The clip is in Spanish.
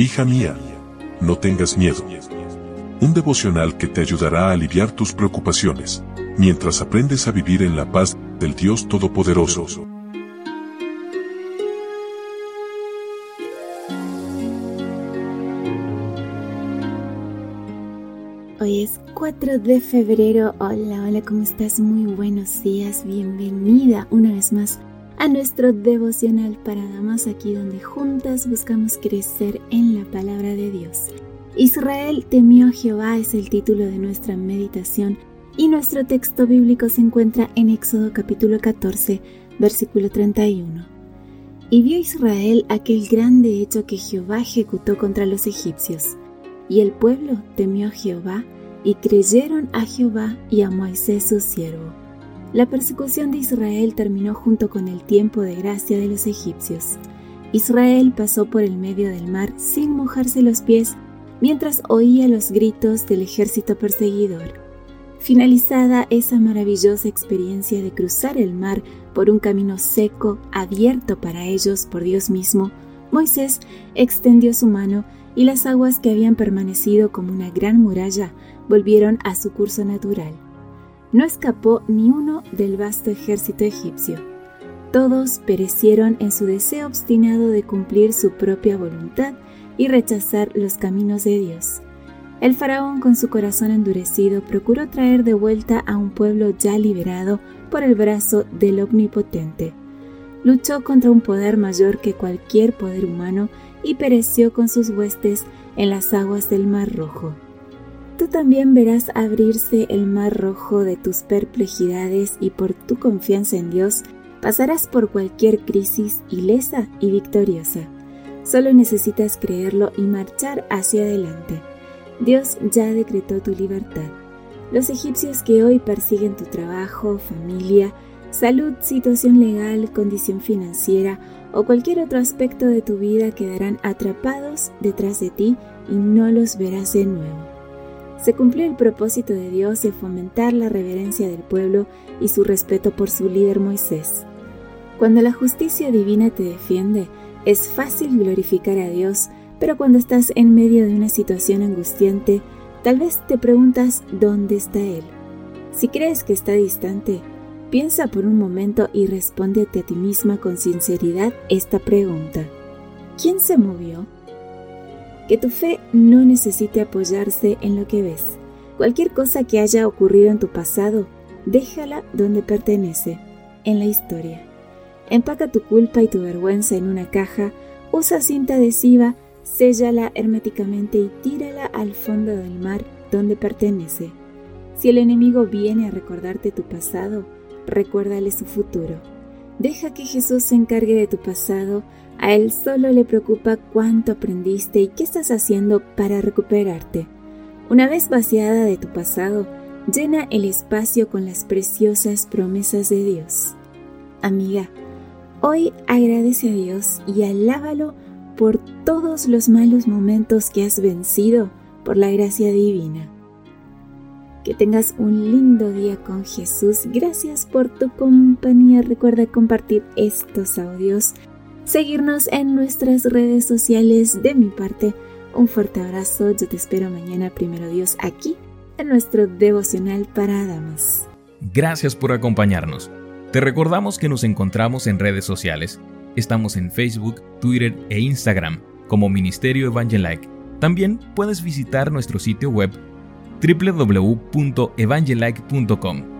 Hija mía, no tengas miedo. Un devocional que te ayudará a aliviar tus preocupaciones, mientras aprendes a vivir en la paz del Dios Todopoderoso. Hoy es 4 de febrero. Hola, hola, ¿cómo estás? Muy buenos días. Bienvenida una vez más a nuestro devocional para damas, aquí donde juntas buscamos crecer en la palabra de Dios. Israel temió a Jehová es el título de nuestra meditación y nuestro texto bíblico se encuentra en Éxodo capítulo 14, versículo 31. Y vio Israel aquel grande hecho que Jehová ejecutó contra los egipcios. Y el pueblo temió a Jehová y creyeron a Jehová y a Moisés su siervo. La persecución de Israel terminó junto con el tiempo de gracia de los egipcios. Israel pasó por el medio del mar sin mojarse los pies mientras oía los gritos del ejército perseguidor. Finalizada esa maravillosa experiencia de cruzar el mar por un camino seco abierto para ellos por Dios mismo, Moisés extendió su mano y las aguas que habían permanecido como una gran muralla volvieron a su curso natural. No escapó ni uno del vasto ejército egipcio. Todos perecieron en su deseo obstinado de cumplir su propia voluntad y rechazar los caminos de Dios. El faraón, con su corazón endurecido, procuró traer de vuelta a un pueblo ya liberado por el brazo del Omnipotente. Luchó contra un poder mayor que cualquier poder humano y pereció con sus huestes en las aguas del Mar Rojo tú también verás abrirse el mar rojo de tus perplejidades y por tu confianza en Dios pasarás por cualquier crisis ilesa y victoriosa. Solo necesitas creerlo y marchar hacia adelante. Dios ya decretó tu libertad. Los egipcios que hoy persiguen tu trabajo, familia, salud, situación legal, condición financiera o cualquier otro aspecto de tu vida quedarán atrapados detrás de ti y no los verás de nuevo se cumplió el propósito de Dios de fomentar la reverencia del pueblo y su respeto por su líder Moisés. Cuando la justicia divina te defiende, es fácil glorificar a Dios, pero cuando estás en medio de una situación angustiante, tal vez te preguntas dónde está Él. Si crees que está distante, piensa por un momento y respóndete a ti misma con sinceridad esta pregunta. ¿Quién se movió? Que tu fe no necesite apoyarse en lo que ves. Cualquier cosa que haya ocurrido en tu pasado, déjala donde pertenece, en la historia. Empaca tu culpa y tu vergüenza en una caja, usa cinta adhesiva, séllala herméticamente y tírala al fondo del mar donde pertenece. Si el enemigo viene a recordarte tu pasado, recuérdale su futuro. Deja que Jesús se encargue de tu pasado a Él solo le preocupa cuánto aprendiste y qué estás haciendo para recuperarte. Una vez vaciada de tu pasado, llena el espacio con las preciosas promesas de Dios. Amiga, hoy agradece a Dios y alábalo por todos los malos momentos que has vencido por la gracia divina. Que tengas un lindo día con Jesús. Gracias por tu compañía. Recuerda compartir estos audios seguirnos en nuestras redes sociales. De mi parte, un fuerte abrazo. Yo te espero mañana, primero Dios, aquí en nuestro devocional para damas. Gracias por acompañarnos. Te recordamos que nos encontramos en redes sociales. Estamos en Facebook, Twitter e Instagram como Ministerio Evangelike. También puedes visitar nuestro sitio web www.evangelike.com